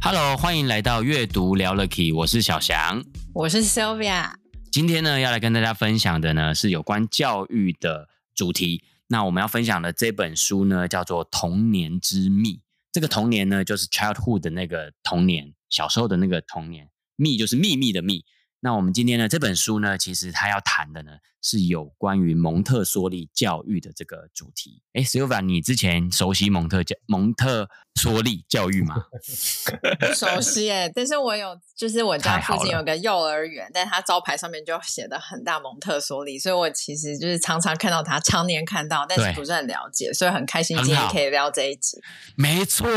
Hello，欢迎来到阅读聊了 Key，我是小翔，我是 Sylvia。今天呢，要来跟大家分享的呢是有关教育的主题。那我们要分享的这本书呢，叫做《童年之秘》。这个童年呢，就是 childhood 的那个童年，小时候的那个童年。秘就是秘密的秘。那我们今天呢，这本书呢，其实它要谈的呢，是有关于蒙特梭利教育的这个主题。哎，Sylvia，你之前熟悉蒙特教蒙特梭利教育吗？不 熟悉哎，但是我有，就是我家附近有个幼儿园，但它招牌上面就写的很大蒙特梭利，所以我其实就是常常看到它，常年看到，但是不是很了解，所以很开心今天可以聊这一集。没错，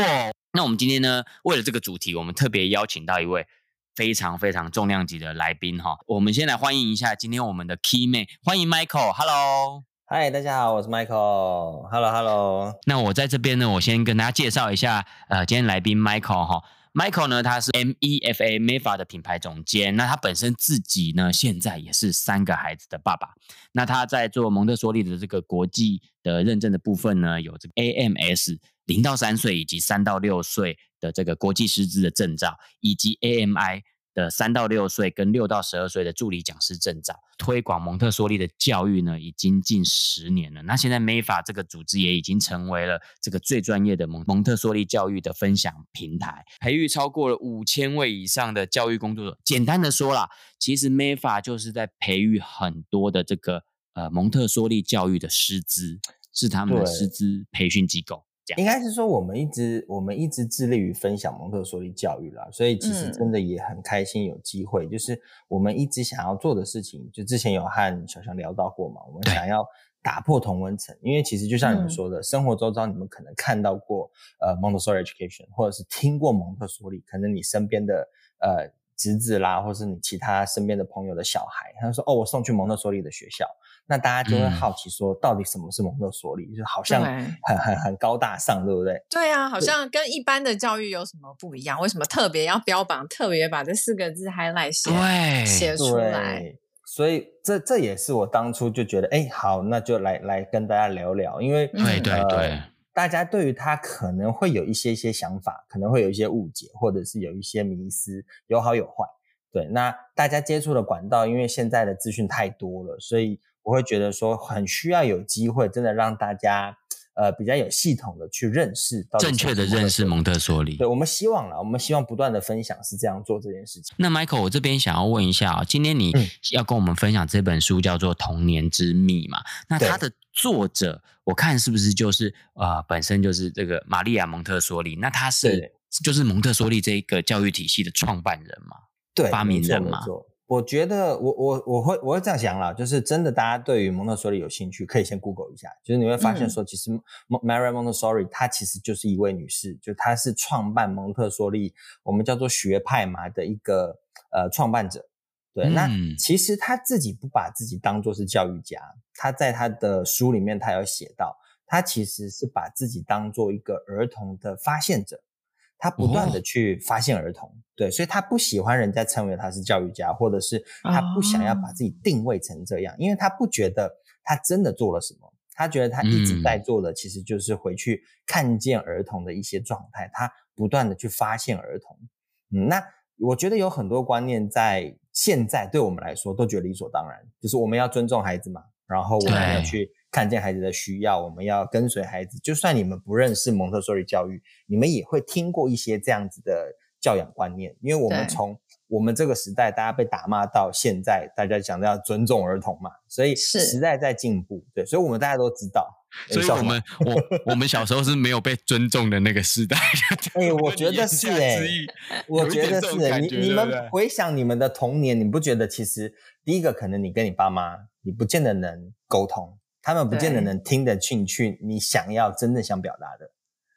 那我们今天呢，为了这个主题，我们特别邀请到一位。非常非常重量级的来宾哈，我们先来欢迎一下今天我们的 Key Man，欢迎 Michael，Hello，嗨，大家好，我是 Michael，Hello Hello。那我在这边呢，我先跟大家介绍一下，呃，今天来宾 Michael 哈，Michael 呢，他是 MEFA MEFA 的品牌总监，那他本身自己呢，现在也是三个孩子的爸爸，那他在做蒙特梭利的这个国际的认证的部分呢，有这个 AMS 零到三岁以及三到六岁。的这个国际师资的证照，以及 AMI 的三到六岁跟六到十二岁的助理讲师证照，推广蒙特梭利的教育呢，已经近十年了。那现在 MEFA 这个组织也已经成为了这个最专业的蒙蒙特梭利教育的分享平台，培育超过了五千位以上的教育工作者。简单的说啦，其实 MEFA 就是在培育很多的这个呃蒙特梭利教育的师资，是他们的师资培训机构。应该是说，我们一直我们一直致力于分享蒙特梭利教育啦，所以其实真的也很开心有机会，嗯、就是我们一直想要做的事情，就之前有和小翔聊到过嘛，我们想要打破同温层，因为其实就像你们说的，嗯、生活周遭你们可能看到过呃蒙特梭利 education，或者是听过蒙特梭利，可能你身边的呃侄子啦，或是你其他身边的朋友的小孩，他说哦，我送去蒙特梭利的学校。那大家就会好奇说，到底什么是蒙特梭利？嗯、就好像很很很高大上，对不对？对啊，好像跟一般的教育有什么不一样？为什么特别要标榜，特别把这四个字 highlight 写写出来？所以这这也是我当初就觉得，哎，好，那就来来跟大家聊聊，因为对对对、呃，大家对于他可能会有一些些想法，可能会有一些误解，或者是有一些迷思，有好有坏。对，那大家接触的管道，因为现在的资讯太多了，所以。我会觉得说，很需要有机会，真的让大家，呃，比较有系统的去认识到正确的认识蒙特梭利。对，我们希望啦，我们希望不断的分享是这样做这件事情。那 Michael，我这边想要问一下啊，今天你要跟我们分享这本书叫做《童年之秘》嘛？那它的作者，我看是不是就是呃，本身就是这个玛利亚蒙特梭利？那他是就是蒙特梭利这一个教育体系的创办人嘛？对，发明人嘛？我觉得我我我会我会这样想啦，就是真的，大家对于蒙特梭利有兴趣，可以先 Google 一下，就是你会发现说，其实 Maria Montessori 她其实就是一位女士，就她是创办蒙特梭利，我们叫做学派嘛的一个呃创办者。对，那其实她自己不把自己当做是教育家，她在她的书里面她有写到，她其实是把自己当做一个儿童的发现者。他不断的去发现儿童，哦、对，所以他不喜欢人家称为他是教育家，或者是他不想要把自己定位成这样，哦、因为他不觉得他真的做了什么，他觉得他一直在做的其实就是回去看见儿童的一些状态，嗯、他不断的去发现儿童。嗯，那我觉得有很多观念在现在对我们来说都觉得理所当然，就是我们要尊重孩子嘛，然后我们要去。看见孩子的需要，我们要跟随孩子。就算你们不认识蒙特梭利教育，你们也会听过一些这样子的教养观念。因为我们从我们这个时代，大家被打骂到现在，大家讲的要尊重儿童嘛，所以时代在进步。对，所以我们大家都知道。所以我们我我们小时候是没有被尊重的那个时代。哎，我觉得是 哎，我觉得是哎。你你们回想你们的童年，你不觉得其实第一个可能你跟你爸妈，你不见得能沟通。他们不见得能听得进去你想要真正想表达的，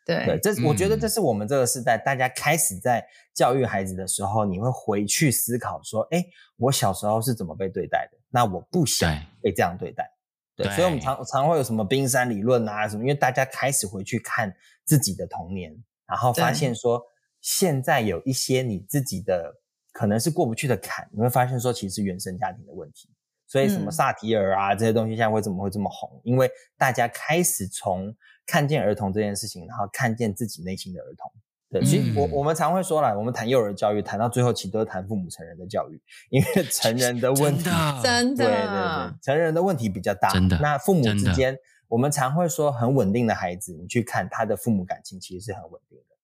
对对，这我觉得这是我们这个时代大家开始在教育孩子的时候，你会回去思考说，哎，我小时候是怎么被对待的？那我不想被这样对待。对，对，所以我们常常会有什么冰山理论啊什么，因为大家开始回去看自己的童年，然后发现说，现在有一些你自己的可能是过不去的坎，你会发现说，其实原生家庭的问题。所以什么萨提尔啊、嗯、这些东西，现在为什么会这么红？因为大家开始从看见儿童这件事情，然后看见自己内心的儿童。对，其实我我们常会说啦，我们谈幼儿教育，谈到最后其实都是谈父母成人的教育，因为成人的问题，真的，对对对，成人的问题比较大。真的，那父母之间，我们常会说，很稳定的孩子，你去看他的父母感情，其实是很稳定的。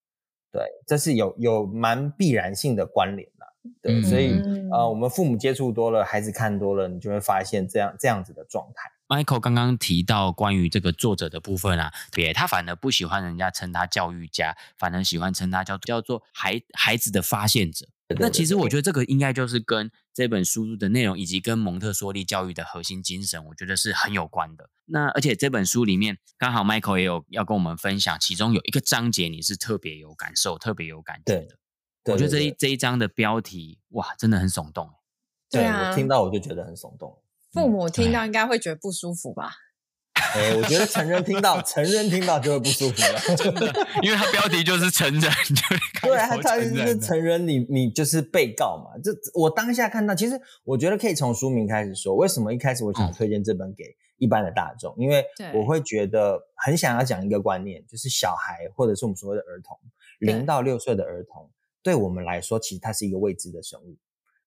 对，这是有有蛮必然性的关联的。对，嗯、所以呃，我们父母接触多了，孩子看多了，你就会发现这样这样子的状态。Michael 刚刚提到关于这个作者的部分啊，别，他反而不喜欢人家称他教育家，反而喜欢称他叫叫做孩孩子的发现者。对对对对，那其实我觉得这个应该就是跟这本书的内容以及跟蒙特梭利教育的核心精神，我觉得是很有关的。那而且这本书里面刚好 Michael 也有要跟我们分享，其中有一个章节你是特别有感受、特别有感觉的。我觉得这一这一章的标题哇，真的很耸动。对，我听到我就觉得很耸动。父母听到应该会觉得不舒服吧？哎，我觉得成人听到，成人听到就会不舒服了 真的，因为他标题就是成人，就对，他他是成人，你你就是被告嘛。这我当下看到，其实我觉得可以从书名开始说，为什么一开始我想推荐这本给一般的大众，因为我会觉得很想要讲一个观念，就是小孩或者是我们所谓的儿童，零到六岁的儿童。对我们来说，其实它是一个未知的生物。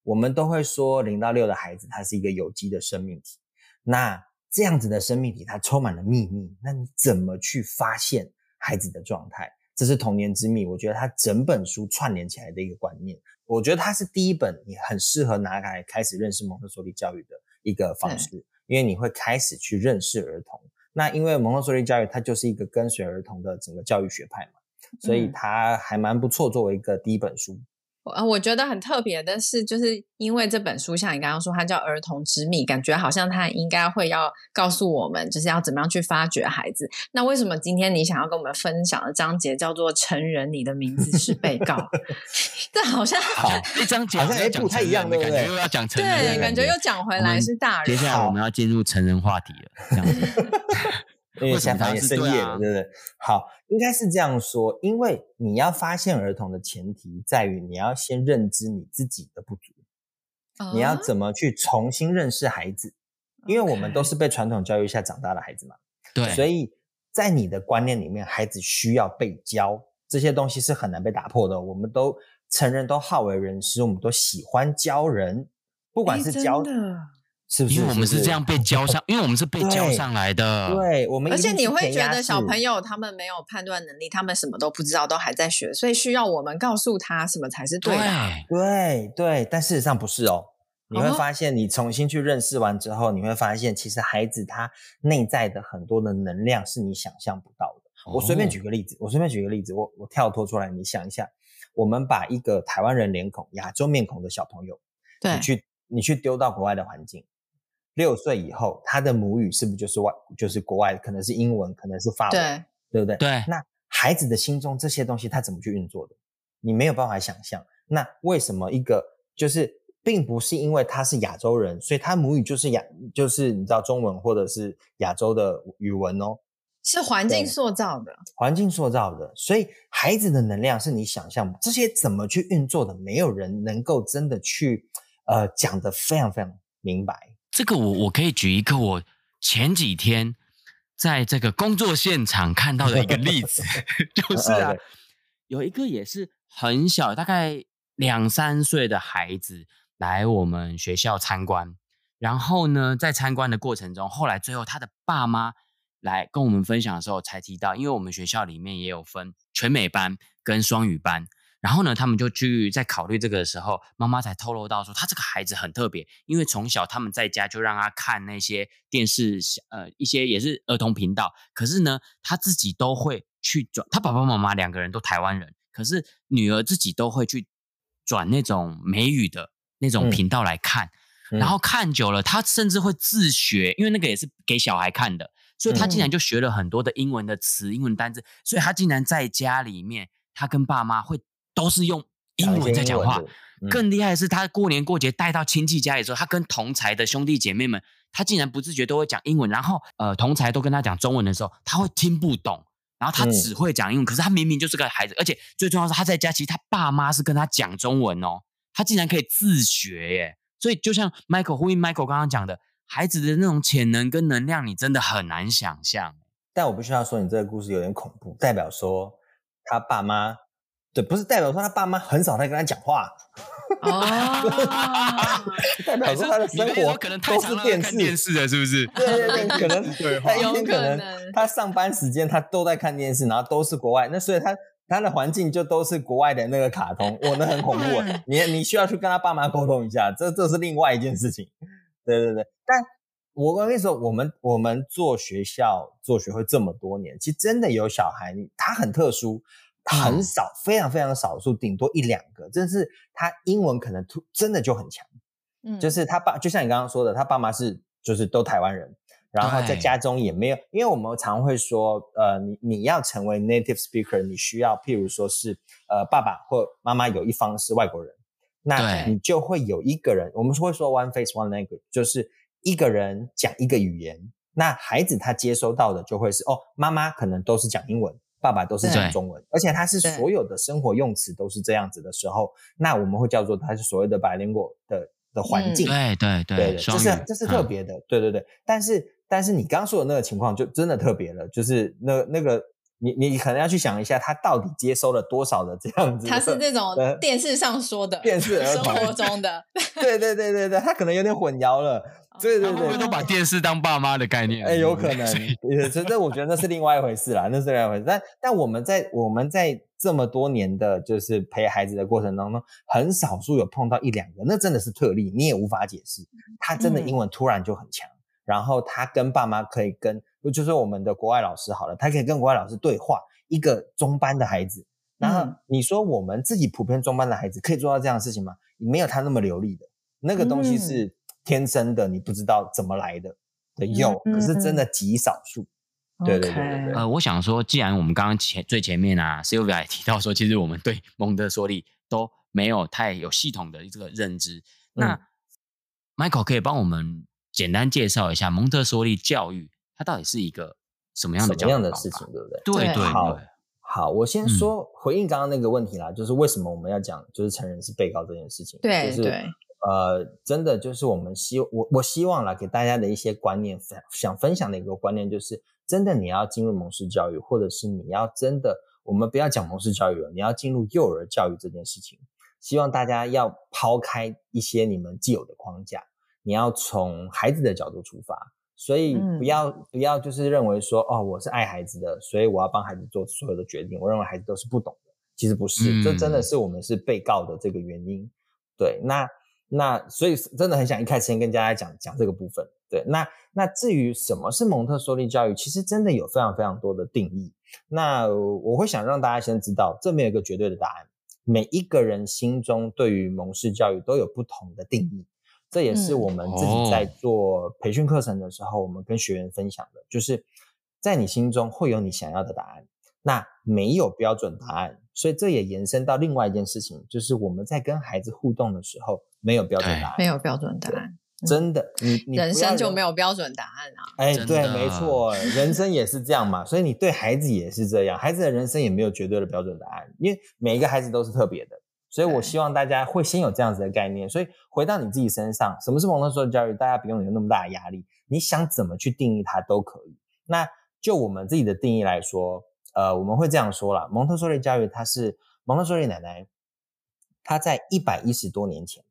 我们都会说，零到六的孩子，他是一个有机的生命体。那这样子的生命体，它充满了秘密。那你怎么去发现孩子的状态？这是童年之秘。我觉得它整本书串联起来的一个观念。我觉得它是第一本你很适合拿来开始认识蒙特梭利教育的一个方式，嗯、因为你会开始去认识儿童。那因为蒙特梭利教育，它就是一个跟随儿童的整个教育学派嘛。所以它还蛮不错，作为一个第一本书。呃、嗯，我觉得很特别的是，就是因为这本书，像你刚刚说，它叫《儿童之谜》，感觉好像它应该会要告诉我们，就是要怎么样去发掘孩子。那为什么今天你想要跟我们分享的章节叫做“成人，你的名字是被告”？这好像好一章节好像哎不太一样，对不对？又要讲成人，对，感觉又讲回来是大人。接下来我们要进入成人话题了，这样子。因为现在也深夜了，对不对？好，应该是这样说。因为你要发现儿童的前提在于你要先认知你自己的不足，你要怎么去重新认识孩子？因为我们都是被传统教育下长大的孩子嘛，对。所以在你的观念里面，孩子需要被教，这些东西是很难被打破的。我们都成人都好为人师，我们都喜欢教人，不管是教的。是不是？因为我们是这样被 教上，因为我们是被教上来的。对，对我们。而且你会觉得小朋友他们没有判断能力，他们什么都不知道，都还在学，所以需要我们告诉他什么才是对的。对对，对，但事实上不是哦。你会发现，你重新去认识完之后，哦、你会发现，其实孩子他内在的很多的能量是你想象不到的。哦、我随便举个例子，我随便举个例子，我我跳脱出来，你想一下，我们把一个台湾人脸孔、亚洲面孔的小朋友，对，你去你去丢到国外的环境。六岁以后，他的母语是不是就是外，就是国外，可能是英文，可能是法文，对，对不对？对。那孩子的心中这些东西，他怎么去运作的？你没有办法想象。那为什么一个就是，并不是因为他是亚洲人，所以他母语就是亚，就是你知道中文或者是亚洲的语文哦？是环境塑造的，环境塑造的。所以孩子的能量是你想象这些怎么去运作的，没有人能够真的去呃讲得非常非常明白。这个我我可以举一个我前几天在这个工作现场看到的一个例子，就是啊，有一个也是很小，大概两三岁的孩子来我们学校参观，然后呢，在参观的过程中，后来最后他的爸妈来跟我们分享的时候，才提到，因为我们学校里面也有分全美班跟双语班。然后呢，他们就去在考虑这个的时候，妈妈才透露到说，他这个孩子很特别，因为从小他们在家就让他看那些电视，呃，一些也是儿童频道。可是呢，他自己都会去转，他爸爸妈妈两个人都台湾人，可是女儿自己都会去转那种美语的那种频道来看，嗯、然后看久了，他甚至会自学，因为那个也是给小孩看的，所以他竟然就学了很多的英文的词、英文单字，所以他竟然在家里面，他跟爸妈会都是用英文在讲话。更厉害的是，他过年过节带到亲戚家里的时候，他跟同才的兄弟姐妹们，他竟然不自觉都会讲英文。然后，呃，同才都跟他讲中文的时候，他会听不懂。然后他只会讲英文，可是他明明就是个孩子，而且最重要是他在家，其实他爸妈是跟他讲中文哦，他竟然可以自学耶。所以就像 Michael 呼应 Michael 刚刚讲的，孩子的那种潜能跟能量，你真的很难想象。但我不需要说，你这个故事有点恐怖，代表说他爸妈，对，不是代表说他爸妈很少在跟他讲话。哦，代表说他的生活可能都是电视电视的，是不是？对对对，可能 对，他一天可能他上班时间他都在看电视，然后都是国外，那所以他他的环境就都是国外的那个卡通，我，那很恐怖。你你需要去跟他爸妈沟通一下，这这是另外一件事情。对对对，但我跟你说，我们我们做学校做学会这么多年，其实真的有小孩，他很特殊。很少，非常非常少数，顶多一两个。真是他英文可能突真的就很强，嗯，就是他爸，就像你刚刚说的，他爸妈是就是都台湾人，然后在家中也没有，因为我们常会说，呃，你你要成为 native speaker，你需要譬如说是呃爸爸或妈妈有一方是外国人，那你就会有一个人，我们会说 one face one language，就是一个人讲一个语言，那孩子他接收到的就会是哦，妈妈可能都是讲英文。爸爸都是讲中文，而且他是所有的生活用词都是这样子的时候，那我们会叫做他是所谓的 bilingual 的的环境。对对对，对，这是这是特别的，对对对。但是但是你刚刚说的那个情况就真的特别了，就是那那个你你可能要去想一下，他到底接收了多少的这样子。他是这种电视上说的，电视生活中的。对对对对对，他可能有点混淆了。对对对，都把电视当爸妈的概念？哎，有可能。真的，我觉得那是另外一回事啦，那是另外一回事。但但我们在我们在这么多年的就是陪孩子的过程当中，很少数有碰到一两个，那真的是特例，你也无法解释。他真的英文突然就很强，嗯、然后他跟爸妈可以跟，就是我们的国外老师好了，他可以跟国外老师对话。一个中班的孩子，然后你说我们自己普遍中班的孩子可以做到这样的事情吗？没有他那么流利的，那个东西是。嗯天生的，你不知道怎么来的，的有，可是真的极少数。对对对对对。呃，我想说，既然我们刚刚前最前面啊，Sylvia 也提到说，其实我们对 蒙特梭利都没有太有系统的这个认知。那 Michael 可以帮我们简单介绍一下蒙特梭利教育，它到底是一个什么样的什么样的事情，对不对？对对对。好，好，我先说回应刚刚那个问题啦，就是为什么我们要讲就是成人是被告这件事情？对对。就是呃，真的就是我们希我我希望啦，给大家的一些观念，分想分享的一个观念就是，真的你要进入蒙氏教育，或者是你要真的，我们不要讲蒙氏教育了，你要进入幼儿教育这件事情，希望大家要抛开一些你们既有的框架，你要从孩子的角度出发，所以不要、嗯、不要就是认为说，哦，我是爱孩子的，所以我要帮孩子做所有的决定，我认为孩子都是不懂的，其实不是，嗯、这真的是我们是被告的这个原因，对，那。那所以真的很想一开始先跟大家讲讲这个部分，对。那那至于什么是蒙特梭利教育，其实真的有非常非常多的定义。那我会想让大家先知道，这没有一个绝对的答案。每一个人心中对于蒙氏教育都有不同的定义，这也是我们自己在做培训课程的时候，我们跟学员分享的，就是在你心中会有你想要的答案。那没有标准答案，所以这也延伸到另外一件事情，就是我们在跟孩子互动的时候。没有标准答案，没有标准答案，真的，你你人生就没有标准答案啊！哎，对，没错，人生也是这样嘛，所以你对孩子也是这样，孩子的人生也没有绝对的标准答案，因为每一个孩子都是特别的，所以我希望大家会先有这样子的概念。所以回到你自己身上，什么是蒙特梭利教育？大家不用有那么大的压力，你想怎么去定义它都可以。那就我们自己的定义来说，呃，我们会这样说啦，蒙特梭利教育，它是蒙特梭利奶奶，她在一百一十多年前。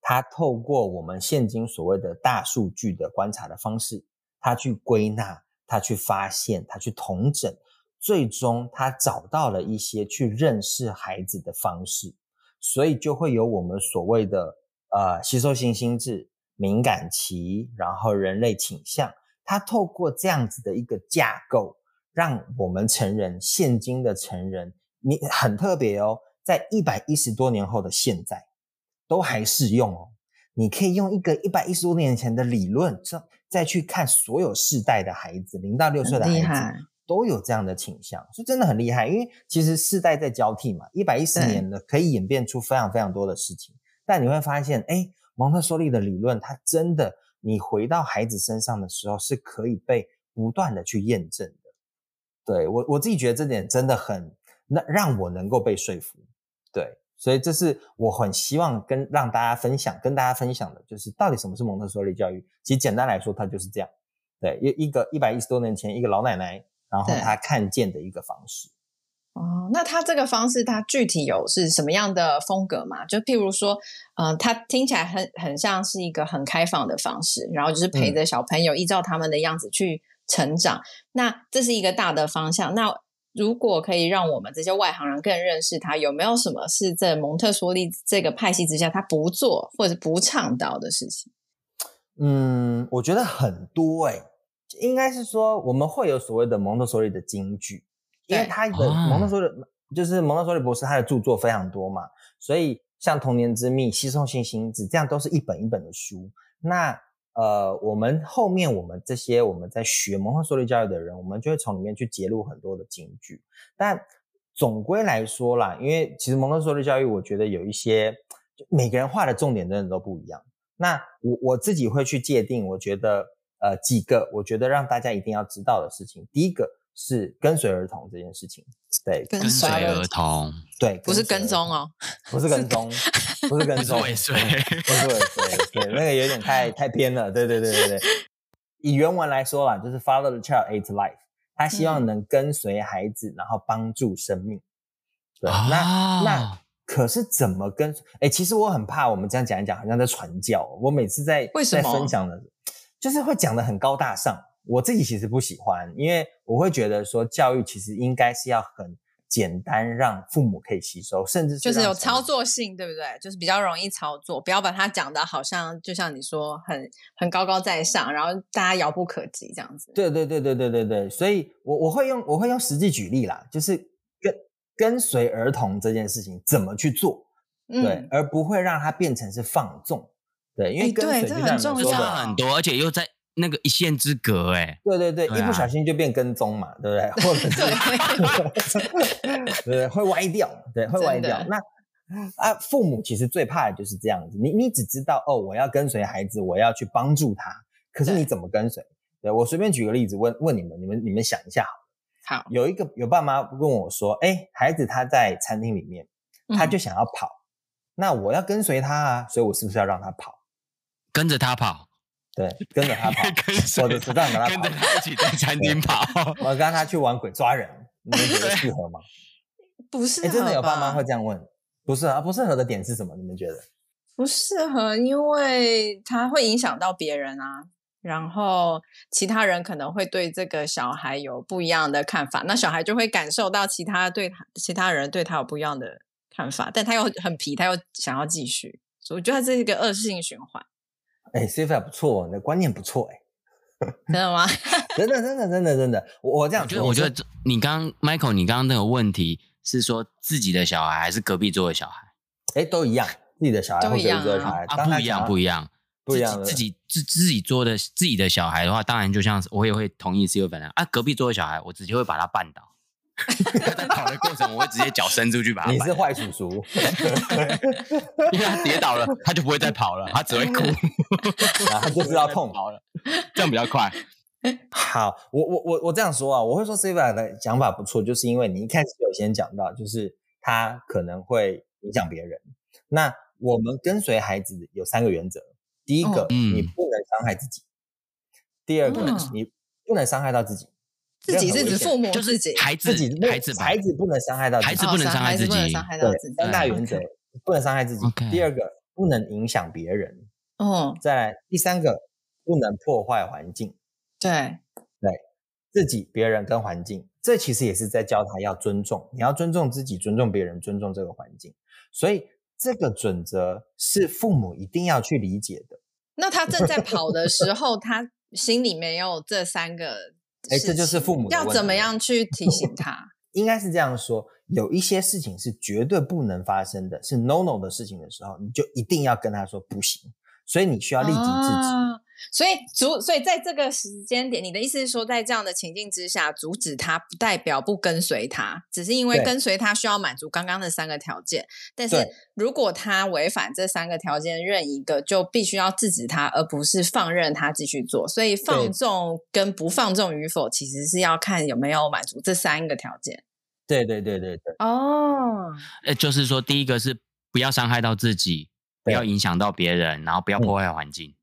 她透过我们现今所谓的大数据的观察的方式，她去归纳，她去发现，她去统整，最终他找到了一些去认识孩子的方式，所以就会有我们所谓的呃吸收性心智、敏感期，然后人类倾向。它透过这样子的一个架构，让我们成人，现今的成人，你很特别哦，在一百一十多年后的现在。都还适用哦，你可以用一个一百一十多年前的理论，再再去看所有世代的孩子，零到六岁的孩子都有这样的倾向，所以真的很厉害。因为其实世代在交替嘛，一百一十年的可以演变出非常非常多的事情。但你会发现，哎，蒙特梭利的理论，它真的，你回到孩子身上的时候，是可以被不断的去验证的。对，我我自己觉得这点真的很，那让我能够被说服。对。所以这是我很希望跟让大家分享，跟大家分享的，就是到底什么是蒙特梭利教育。其实简单来说，它就是这样。对，一一个一百一十多年前，一个老奶奶，然后他看见的一个方式。哦，那他这个方式，他具体有是什么样的风格嘛？就譬如说，嗯、呃，它听起来很很像是一个很开放的方式，然后就是陪着小朋友依照他们的样子去成长。嗯、那这是一个大的方向。那如果可以让我们这些外行人更认识他，有没有什么是在蒙特梭利这个派系之下他不做或者不倡导的事情？嗯，我觉得很多哎、欸，应该是说我们会有所谓的蒙特梭利的金句，因为他的蒙特梭利、哦、就是蒙特梭利博士他的著作非常多嘛，所以像《童年之秘》《吸收性心智》这样都是一本一本的书。那呃，我们后面我们这些我们在学蒙特梭利教育的人，我们就会从里面去揭露很多的金句。但总归来说啦，因为其实蒙特梭利教育，我觉得有一些每个人画的重点真的都不一样。那我我自己会去界定，我觉得呃几个，我觉得让大家一定要知道的事情。第一个是跟随儿童这件事情，对，跟随儿童，对，不是跟踪哦，不是跟踪。不是跟 踪，尾随，不是尾随，对，那个有点太 太偏了，对对对对对。以原文来说啦，就是 follow the child aid life，他希望能跟随孩子，然后帮助生命。对，啊、那那可是怎么跟？哎，其实我很怕我们这样讲一讲，好像在传教。我每次在在分享的，就是会讲的很高大上。我自己其实不喜欢，因为我会觉得说教育其实应该是要很。简单让父母可以吸收，甚至是就是有操作性，对不对？就是比较容易操作，不要把它讲的好像就像你说很很高高在上，然后大家遥不可及这样子。对对对对对对对，所以我我会用我会用实际举例啦，就是跟跟随儿童这件事情怎么去做，对，嗯、而不会让它变成是放纵，对，因为跟随就像你说的很多，而且又在。那个一线之隔，哎，对对对，一不小心就变跟踪嘛，对不对？或者是对，会歪掉，对，会歪掉。那啊，父母其实最怕的就是这样子，你你只知道哦，我要跟随孩子，我要去帮助他，可是你怎么跟随？对，对我随便举个例子问问你们，你们你们想一下好，好，有一个有爸妈问我说，哎，孩子他在餐厅里面，他就想要跑，嗯、那我要跟随他啊，所以我是不是要让他跑？跟着他跑。对，跟着他跑，我就不断跟他跑，跟着他一起在餐厅跑。我让他去玩鬼抓人，你们觉得适合吗？不适合。真的有爸妈会这样问，不适合，不适合的点是什么？你们觉得？不适合，因为他会影响到别人啊，然后其他人可能会对这个小孩有不一样的看法，那小孩就会感受到其他对他其他人对他有不一样的看法，但他又很皮，他又想要继续，所以我觉得这是一个恶性循环。哎，Sophia 不错，你的观念不错，哎，真的吗？真的，真的，真的，真的，我我这样觉得，我觉得你刚 Michael，你刚刚那个问题是说自己的小孩还是隔壁桌的小孩？哎，都一样，自己的小孩或隔壁桌的小孩，啊，不一样，不一样，不一样。自己自自己桌的自己的小孩的话，当然就像我也会同意是有本人啊，隔壁桌的小孩，我直接会把他绊倒。在跑的过程，我会直接脚伸出去把他。你是坏叔叔，因为他跌倒了，他就不会再跑了，他只会哭，然后就知道痛跑了，这样比较快。好，我我我我这样说啊，我会说 Sophia 的讲法不错，就是因为你一开始有先讲到，就是他可能会影响别人。那我们跟随孩子有三个原则：第一个，嗯、你不能伤害自己；第二个，嗯、你不能伤害到自己。自己是指父母，就是孩子，自己孩子，孩子不能伤害到，孩子不能伤害自己。对，三大原则，不能伤害自己。第二个，不能影响别人。嗯，再来第三个，不能破坏环境。对，对，自己、别人跟环境，这其实也是在教他要尊重。你要尊重自己，尊重别人，尊重这个环境。所以这个准则是父母一定要去理解的。那他正在跑的时候，他心里没有这三个。哎，这就是父母。要怎么样去提醒他？应该是这样说：有一些事情是绝对不能发生的，是 no no 的事情的时候，你就一定要跟他说不行。所以你需要立即制止。啊、所以阻，所以在这个时间点，你的意思是说，在这样的情境之下，阻止他不代表不跟随他，只是因为跟随他需要满足刚刚的三个条件。但是如果他违反这三个条件任一个，就必须要制止他，而不是放任他继续做。所以放纵跟不放纵与否，其实是要看有没有满足这三个条件。对对对对对。哦，呃，就是说，第一个是不要伤害到自己，不要影响到别人，然后不要破坏环境。嗯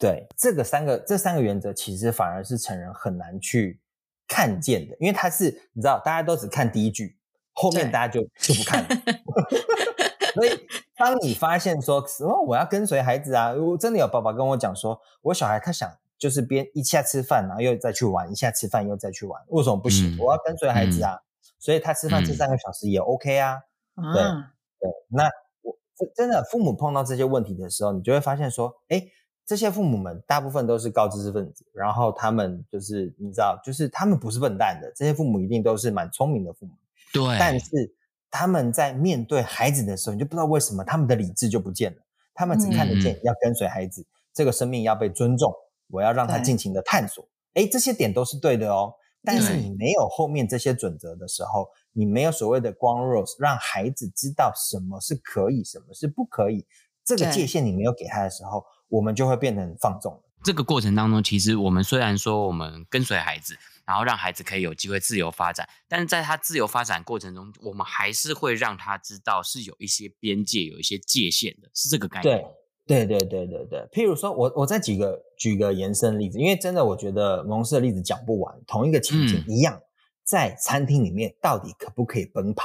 对，这个三个这三个原则，其实反而是成人很难去看见的，因为他是你知道，大家都只看第一句，后面大家就就不看了。所以，当你发现说，哦，我要跟随孩子啊，我真的有爸爸跟我讲说，我小孩他想就是边一下吃饭，然后又再去玩，一下吃饭又再去玩，为什么不行？嗯、我要跟随孩子啊，嗯、所以他吃饭这三个小时也 OK 啊。嗯、对对，那我真的父母碰到这些问题的时候，你就会发现说，哎。这些父母们大部分都是高知识分子，然后他们就是你知道，就是他们不是笨蛋的，这些父母一定都是蛮聪明的父母。对，但是他们在面对孩子的时候，你就不知道为什么他们的理智就不见了，他们只看得见要跟随孩子，嗯、这个生命要被尊重，我要让他尽情的探索。哎，这些点都是对的哦，但是你没有后面这些准则的时候，你没有所谓的 rules，让孩子知道什么是可以，什么是不可以，这个界限你没有给他的时候。我们就会变成放纵了。这个过程当中，其实我们虽然说我们跟随孩子，然后让孩子可以有机会自由发展，但是在他自由发展过程中，我们还是会让他知道是有一些边界、有一些界限的，是这个概念。对，对，对，对，对，对。譬如说，我我再举个举个延伸例子，因为真的我觉得蒙氏的例子讲不完。同一个情景一样，嗯、在餐厅里面到底可不可以奔跑？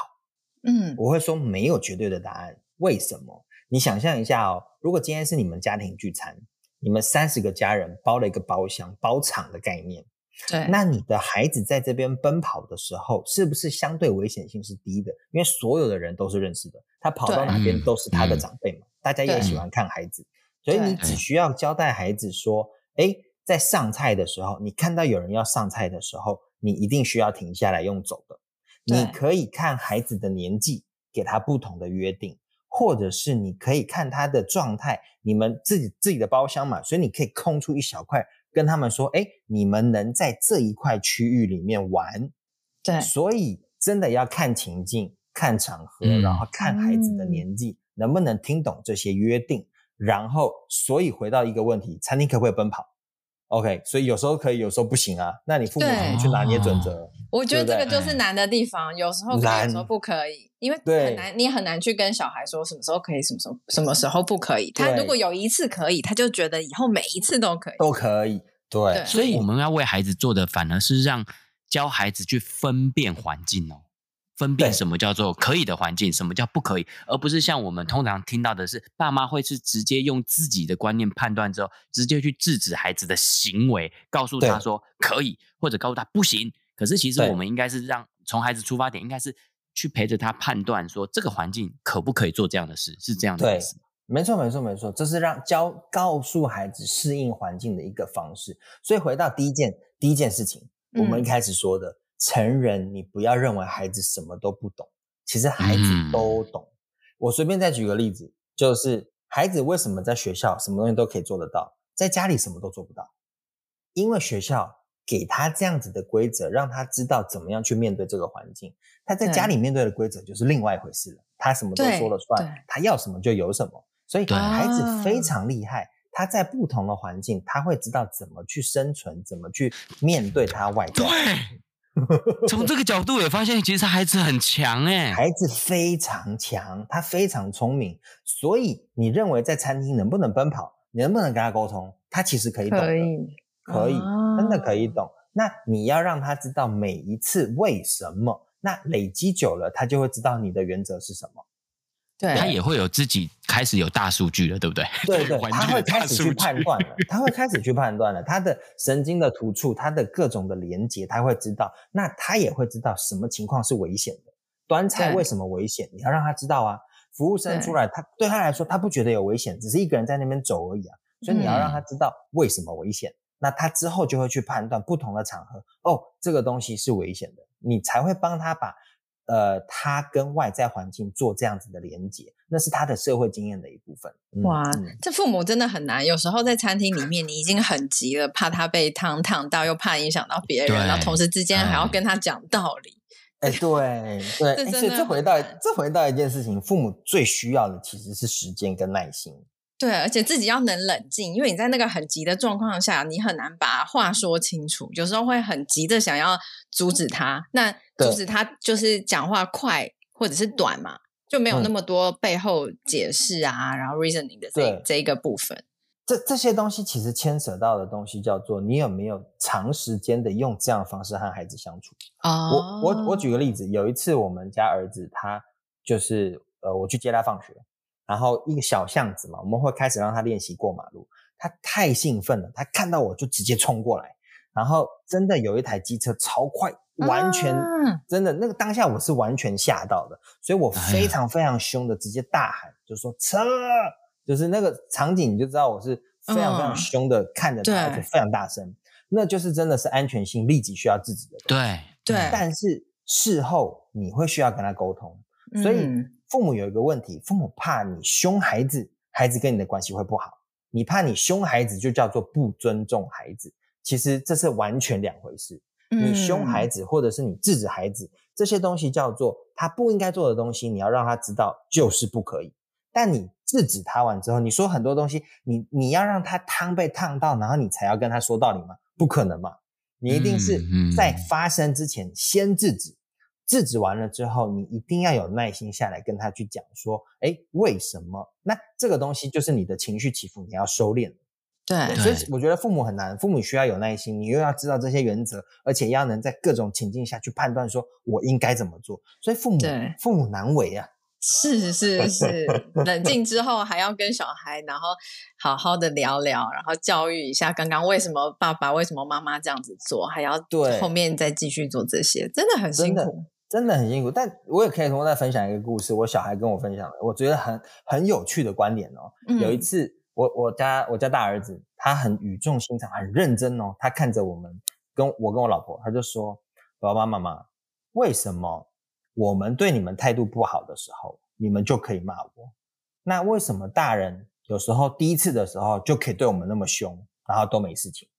嗯，我会说没有绝对的答案。为什么？你想象一下哦，如果今天是你们家庭聚餐，你们三十个家人包了一个包厢，包场的概念，对，那你的孩子在这边奔跑的时候，是不是相对危险性是低的？因为所有的人都是认识的，他跑到哪边都是他的长辈嘛，大家也喜欢看孩子，所以你只需要交代孩子说，诶，在上菜的时候，你看到有人要上菜的时候，你一定需要停下来用走的，你可以看孩子的年纪，给他不同的约定。或者是你可以看他的状态，你们自己自己的包厢嘛，所以你可以空出一小块，跟他们说，哎，你们能在这一块区域里面玩。对，所以真的要看情境、看场合，嗯、然后看孩子的年纪、嗯、能不能听懂这些约定，然后所以回到一个问题，餐厅可不可以奔跑？OK，所以有时候可以，有时候不行啊。那你父母怎么去拿捏准则？哦、我觉得这个就是难的地方，有时候可以，有时候不可以，因为很难，你很难去跟小孩说什么时候可以，什么时候什么时候不可以。他如果有一次可以，他就觉得以后每一次都可以，都可以。对，对，所以我们要为孩子做的，反而是让教孩子去分辨环境哦。分辨什么叫做可以的环境，什么叫不可以，而不是像我们通常听到的是，爸妈会是直接用自己的观念判断之后，直接去制止孩子的行为，告诉他说可以，或者告诉他不行。可是其实我们应该是让从孩子出发点，应该是去陪着他判断说这个环境可不可以做这样的事，是这样的意思。没错，没错，没错，这是让教告诉孩子适应环境的一个方式。所以回到第一件第一件事情，我们一开始说的。嗯成人，你不要认为孩子什么都不懂，其实孩子都懂。嗯、我随便再举个例子，就是孩子为什么在学校什么东西都可以做得到，在家里什么都做不到？因为学校给他这样子的规则，让他知道怎么样去面对这个环境。他在家里面对的规则就是另外一回事了，他什么都说了算，他要什么就有什么。所以孩子非常厉害，他在不同的环境，他会知道怎么去生存，怎么去面对他外在。从这个角度也发现，其实孩子很强哎，孩子非常强，他非常聪明，所以你认为在餐厅能不能奔跑，你能不能跟他沟通，他其实可以懂的，可以，可以，真的可以懂。那你要让他知道每一次为什么，那累积久了，他就会知道你的原则是什么。对，他也会有自己开始有大数据了，对不对？对 对，他会开始去判断了，他会开始去判断了，他的神经的突触，他的各种的连接，他会知道，那他也会知道什么情况是危险的。端菜为什么危险？你要让他知道啊。服务生出来，他对他来说，他不觉得有危险，只是一个人在那边走而已啊。所以你要让他知道为什么危险，那他之后就会去判断不同的场合，哦，这个东西是危险的，你才会帮他把。呃，他跟外在环境做这样子的连接，那是他的社会经验的一部分。哇，嗯、这父母真的很难。有时候在餐厅里面，你已经很急了，怕他被烫烫到，又怕影响到别人，然后同时之间还要跟他讲道理。哎、嗯，对对，对，所以这回到这回到一件事情，父母最需要的其实是时间跟耐心。对，而且自己要能冷静，因为你在那个很急的状况下，你很难把话说清楚。有时候会很急的想要阻止他，那阻止他就是讲话快或者是短嘛，就没有那么多背后解释啊，嗯、然后 reasoning 的这这一个部分。这这些东西其实牵扯到的东西叫做你有没有长时间的用这样的方式和孩子相处。哦，我我我举个例子，有一次我们家儿子他就是呃，我去接他放学。然后一个小巷子嘛，我们会开始让他练习过马路。他太兴奋了，他看到我就直接冲过来。然后真的有一台机车超快，完全、啊、真的那个当下我是完全吓到的，所以我非常非常凶的直接大喊，就说车，就是那个场景你就知道我是非常非常凶的看着他，而且非常大声，那就是真的是安全性立即需要自己的。对对，但是事后你会需要跟他沟通，所以。嗯父母有一个问题，父母怕你凶孩子，孩子跟你的关系会不好。你怕你凶孩子，就叫做不尊重孩子。其实这是完全两回事。你凶孩子，或者是你制止孩子，这些东西叫做他不应该做的东西，你要让他知道就是不可以。但你制止他完之后，你说很多东西，你你要让他汤被烫到，然后你才要跟他说道理吗？不可能嘛！你一定是在发生之前先制止。制止完了之后，你一定要有耐心下来跟他去讲说，哎，为什么？那这个东西就是你的情绪起伏，你要收敛。对，所以我觉得父母很难，父母需要有耐心，你又要知道这些原则，而且要能在各种情境下去判断说我应该怎么做。所以父母，对，父母难为啊。是是是，冷静之后还要跟小孩，然后好好的聊聊，然后教育一下刚刚为什么爸爸、为什么妈妈这样子做，还要对后面再继续做这些，真的很辛苦。真的很辛苦，但我也可以同大家分享一个故事。我小孩跟我分享的，我觉得很很有趣的观点哦。嗯、有一次，我我家我家大儿子，他很语重心长，很认真哦。他看着我们，跟我跟我老婆，他就说：“爸爸妈妈，为什么我们对你们态度不好的时候，你们就可以骂我？那为什么大人有时候第一次的时候就可以对我们那么凶，然后都没事情？”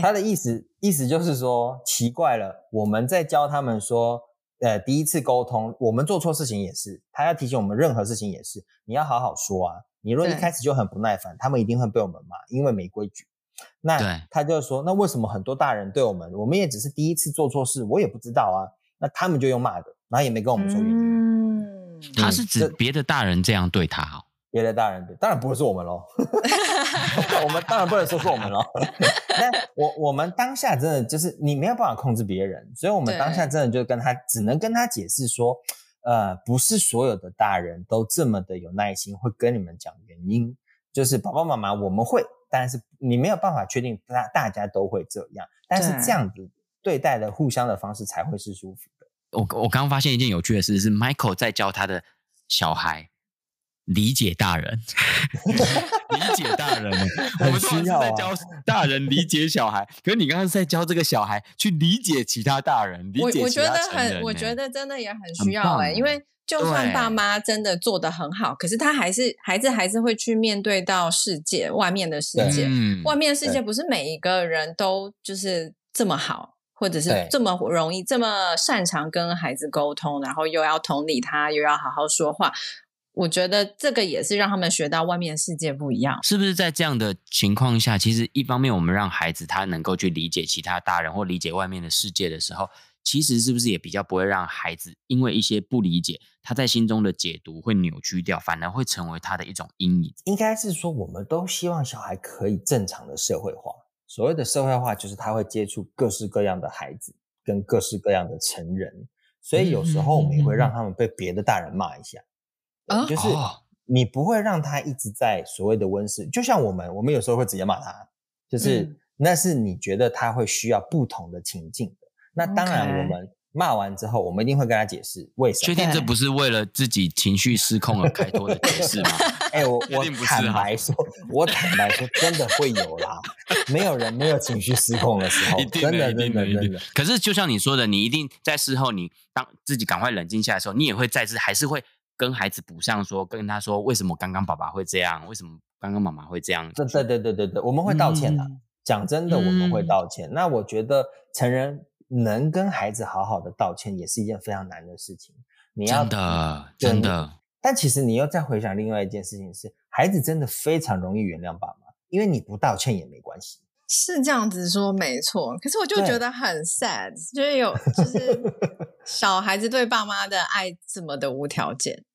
他的意思意思就是说，奇怪了，我们在教他们说。呃，第一次沟通，我们做错事情也是，他要提醒我们，任何事情也是，你要好好说啊。你如果一开始就很不耐烦，他们一定会被我们骂，因为没规矩。那他就说，那为什么很多大人对我们，我们也只是第一次做错事，我也不知道啊。那他们就用骂的，然后也没跟我们说原因。嗯，他是指别的大人这样对他哦。别的大人对，当然不会是我们喽。我们当然不能说是我们了。那我我们当下真的就是你没有办法控制别人，所以我们当下真的就跟他只能跟他解释说，呃，不是所有的大人都这么的有耐心，会跟你们讲原因。就是爸爸妈妈我们会，但是你没有办法确定大大家都会这样，但是这样子对待的互相的方式才会是舒服的。我我刚刚发现一件有趣的事，是 Michael 在教他的小孩。理解大人，理解大人，我们是在教大人理解小孩，可是你刚刚是在教这个小孩去理解其他大人，理解。我我觉得很，我觉得真的也很需要哎、欸，因为就算爸妈真的做得很好，可是他还是孩子还是会去面对到世界外面的世界，对。外面的世界不是每一个人都就是这么好，或者是这么容易这么擅长跟孩子沟通，然后又要同理他，又要好好说话。我觉得这个也是让他们学到外面世界不一样，是不是在这样的情况下，其实一方面我们让孩子他能够去理解其他大人或理解外面的世界的时候，其实是不是也比较不会让孩子因为一些不理解，他在心中的解读会扭曲掉，反而会成为他的一种阴影？应该是说，我们都希望小孩可以正常的社会化。所谓的社会化，就是他会接触各式各样的孩子跟各式各样的成人，所以有时候我们也会让他们被别的大人骂一下。就是你不会让他一直在所谓的温室，就像我们，我们有时候会直接骂他，就是那是你觉得他会需要不同的情境的。那当然，我们骂完之后，我们一定会跟他解释为什么。确定这不是为了自己情绪失控而开脱的解释吗？哎、欸，我 我坦白说，我坦白说，真的会有啦。没有人没有情绪失控的时候，真的真的真的。可是就像你说的，你一定在事后，你当自己赶快冷静下来的时候，你也会再次还是会跟孩子补上说，跟他说为什么刚刚爸爸会这样，为什么刚刚妈妈会这样。对对对对对对，我们会道歉的。嗯、讲真的，我们会道歉。嗯、那我觉得成人。能跟孩子好好的道歉，也是一件非常难的事情。你要真的真的，但其实你又再回想另外一件事情是，孩子真的非常容易原谅爸妈，因为你不道歉也没关系。是这样子说没错，可是我就觉得很 sad，就是有就是 小孩子对爸妈的爱这么的无条件。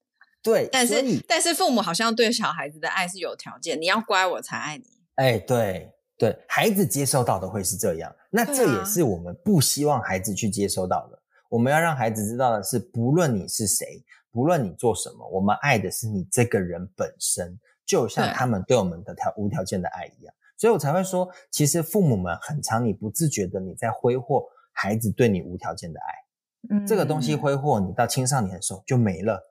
对，但是但是父母好像对小孩子的爱是有条件，你要乖我才爱你。哎，对。对，孩子接受到的会是这样，那这也是我们不希望孩子去接收到的。啊、我们要让孩子知道的是，不论你是谁，不论你做什么，我们爱的是你这个人本身，就像他们对我们的条无条件的爱一样。所以我才会说，其实父母们很常你不自觉的你在挥霍孩子对你无条件的爱。嗯，这个东西挥霍你到青少年的时候就没了，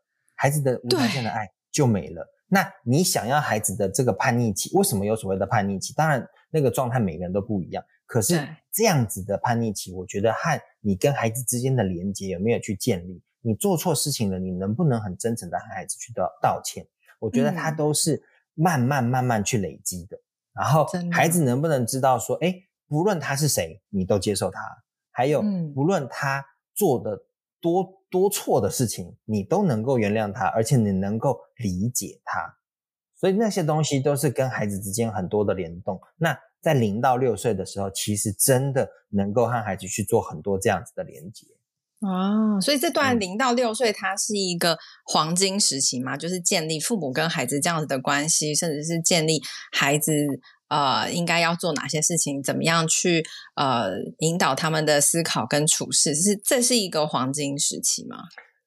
孩子的无条件的爱就没了。那你想要孩子的这个叛逆期，为什么有所谓的叛逆期？当然。那个状态每个人都不一样，可是这样子的叛逆期，我觉得和你跟孩子之间的连接有没有去建立？你做错事情了，你能不能很真诚的和孩子去道道歉？我觉得他都是慢慢慢慢去累积的。然后孩子能不能知道说，哎，不论他是谁，你都接受他；还有不论他做的多多错的事情，你都能够原谅他，而且你能够理解他。所以那些东西都是跟孩子之间很多的联动。那在零到六岁的时候，其实真的能够和孩子去做很多这样子的连接。哦，所以这段零到六岁，它是一个黄金时期嘛，就是建立父母跟孩子这样子的关系，甚至是建立孩子呃应该要做哪些事情，怎么样去呃引导他们的思考跟处事，是这是一个黄金时期吗？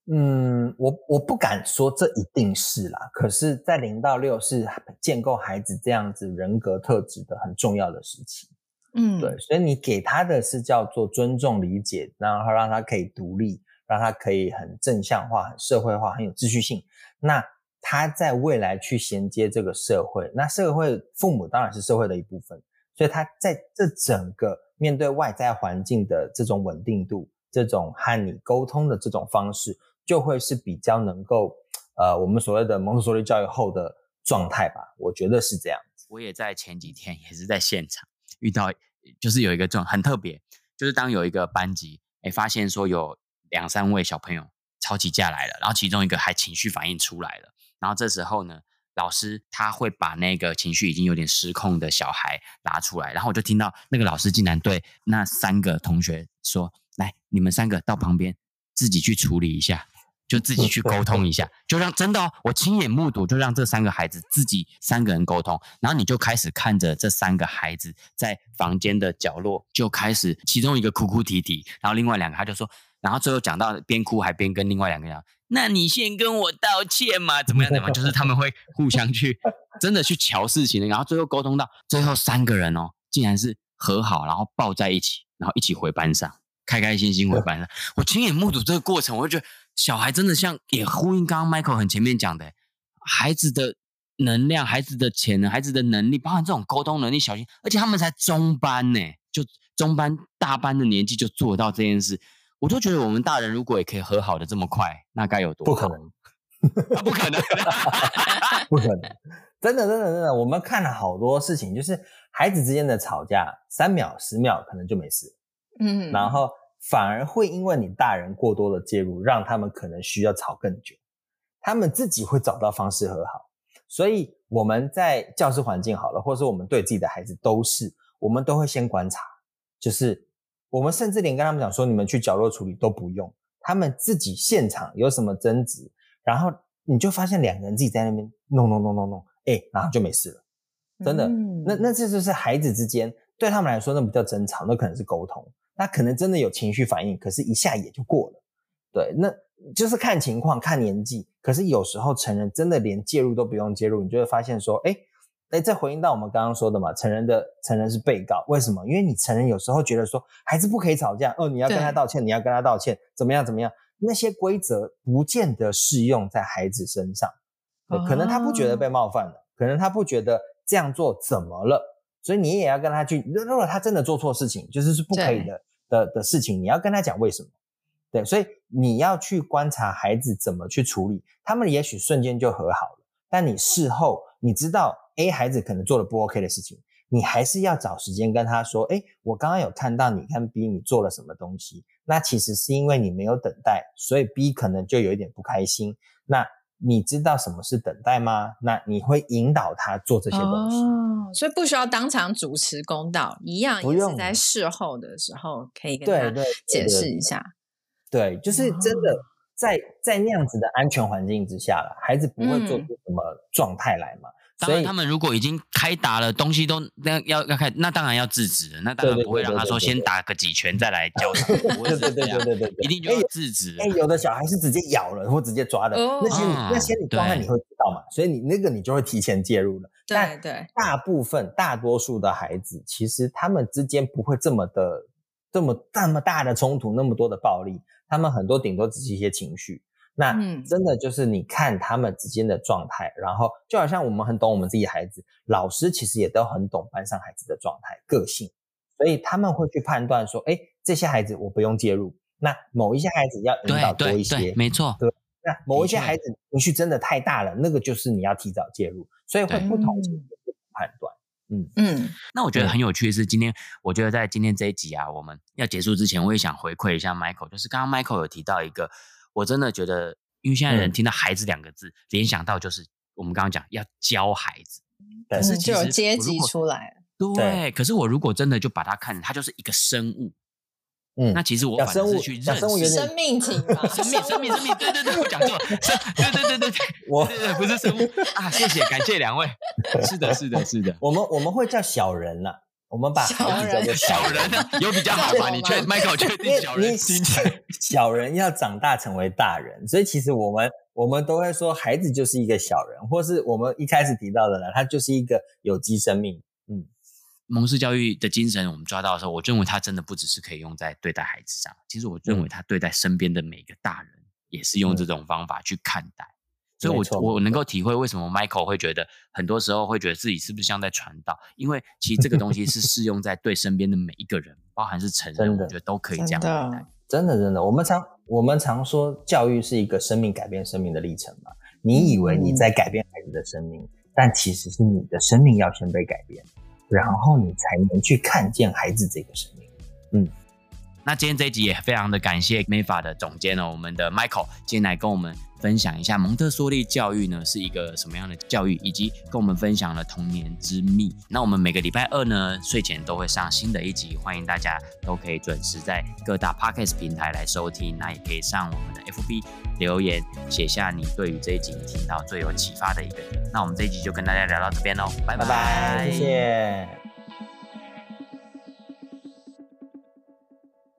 嗯，我我不敢说这一定是啦，可是，在零到六是建构孩子这样子人格特质的很重要的时期。嗯，对，所以你给他的是叫做尊重、理解，然后让他可以独立，让他可以很正向化、很社会化、很有秩序性。那他在未来去衔接这个社会，那社会父母当然是社会的一部分，所以他在这整个面对外在环境的这种稳定度，这种和你沟通的这种方式。就会是比较能够，呃，我们所谓的蒙特梭利教育后的状态吧，我觉得是这样。我也在前几天也是在现场遇到，就是有一个状很特别，就是当有一个班级，哎，发现说有两三位小朋友吵起架来了，然后其中一个还情绪反应出来了，然后这时候呢，老师他会把那个情绪已经有点失控的小孩拿出来，然后我就听到那个老师竟然对那三个同学说：“来，你们三个到旁边自己去处理一下。”就自己去沟通一下，就让真的哦，我亲眼目睹，就让这三个孩子自己三个人沟通，然后你就开始看着这三个孩子在房间的角落就开始，其中一个哭哭啼啼，然后另外两个他就说，然后最后讲到边哭还边跟另外两个讲，那你先跟我道歉嘛，怎么样？怎么样，就是他们会互相去真的去瞧事情，然后最后沟通到最后三个人哦，竟然是和好，然后抱在一起，然后一起回班上，开开心心回班上，我亲眼目睹这个过程，我就觉得。小孩真的像也呼应刚刚 Michael 很前面讲的，孩子的能量、孩子的潜能、孩子的能力，包含这种沟通能力，小心，而且他们才中班呢，就中班大班的年纪就做到这件事，我都觉得我们大人如果也可以和好的这么快，那该有多好？不可能，啊、不可能，不可能，真的，真的，真的，我们看了好多事情，就是孩子之间的吵架，三秒、十秒可能就没事，嗯，然后。反而会因为你大人过多的介入，让他们可能需要吵更久。他们自己会找到方式和好。所以我们在教室环境好了，或者说我们对自己的孩子都是，我们都会先观察。就是我们甚至连跟他们讲说，你们去角落处理都不用，他们自己现场有什么争执，然后你就发现两个人自己在那边弄弄弄弄弄，哎，然后就没事了。真的，嗯、那那这就是孩子之间对他们来说，那不叫争吵，那可能是沟通。那可能真的有情绪反应，可是一下也就过了。对，那就是看情况、看年纪。可是有时候成人真的连介入都不用介入，你就会发现说，诶哎，这回应到我们刚刚说的嘛，成人的成人是被告，为什么？因为你成人有时候觉得说孩子不可以吵架，哦，你要跟他道歉，你要跟他道歉，怎么样怎么样？那些规则不见得适用在孩子身上，可能他不觉得被冒犯了，哦、可能他不觉得这样做怎么了，所以你也要跟他去。如果他真的做错事情，就是是不可以的的的事情，你要跟他讲为什么。对，所以你要去观察孩子怎么去处理，他们也许瞬间就和好了，但你事后你知道 A 孩子可能做了不 OK 的事情，你还是要找时间跟他说，诶，我刚刚有看到你跟 B 你做了什么东西，那其实是因为你没有等待，所以 B 可能就有一点不开心。那你知道什么是等待吗？那你会引导他做这些东西，哦，所以不需要当场主持公道，一样也是在事后的时候可以跟他解释一下。对，就是真的在在那样子的安全环境之下了，孩子不会做出什么状态来嘛。当然，他们如果已经开打了，东西都那要要开，那当然要制止了。那当然不会让他说先打个几拳再来教他。对对对对对对，一定就要制止。哎，有的小孩是直接咬了或直接抓的，那些那些你状态你会知道嘛？所以你那个你就会提前介入了。对对，大部分大多数的孩子其实他们之间不会这么的这么那么大的冲突，那么多的暴力。他们很多顶多只是一些情绪，那真的就是你看他们之间的状态，嗯、然后就好像我们很懂我们自己的孩子，老师其实也都很懂班上孩子的状态、个性，所以他们会去判断说，哎，这些孩子我不用介入，那某一些孩子要引导多一些，没错，对，那某一些孩。子情绪真的太大了，那个就是你要提早介入，所以会不同程度的判断。嗯。嗯，那我觉得很有趣的是，今天我觉得在今天这一集啊，我们要结束之前，我也想回馈一下 Michael，就是刚刚 Michael 有提到一个，我真的觉得，因为现在人听到孩子两个字，联想到就是我们刚刚讲要教孩子，但是就有阶级出来，对，可是我如果真的就把它看，它就是一个生物。嗯，那其实我反正是去认识生命体嘛，生命生命生命，对对对，我讲错，对对对对对，我对对不是生物。啊，谢谢感谢两位，是的是的是的，我们我们会叫小人呐，我们把小人。小人有比较好吧？你确 Michael 确定小人听起来小人要长大成为大人，所以其实我们我们都会说孩子就是一个小人，或是我们一开始提到的呢，他就是一个有机生命，嗯。蒙氏教育的精神，我们抓到的时候，我认为它真的不只是可以用在对待孩子上，其实我认为他对待身边的每个大人，也是用这种方法去看待。嗯、所以我，我我能够体会为什么 Michael 会觉得很多时候会觉得自己是不是像在传道，因为其实这个东西是适用在对身边的每一个人，包含是成人，我觉得都可以这样对待。真的，真的，我们常我们常说教育是一个生命改变生命的历程嘛。你以为你在改变孩子的生命，嗯、但其实是你的生命要先被改变。然后你才能去看见孩子这个生命。嗯，那今天这一集也非常的感谢 MEFA 的总监哦，我们的 Michael 今天来跟我们分享一下蒙特梭利教育呢是一个什么样的教育，以及跟我们分享了童年之秘。那我们每个礼拜二呢睡前都会上新的一集，欢迎大家都可以准时在各大 Podcast 平台来收听。那也可以上我们的 FB 留言，写下你对于这一集听到最有启发的一个人。那我们这一集就跟大家聊到这边喽，拜拜，谢谢。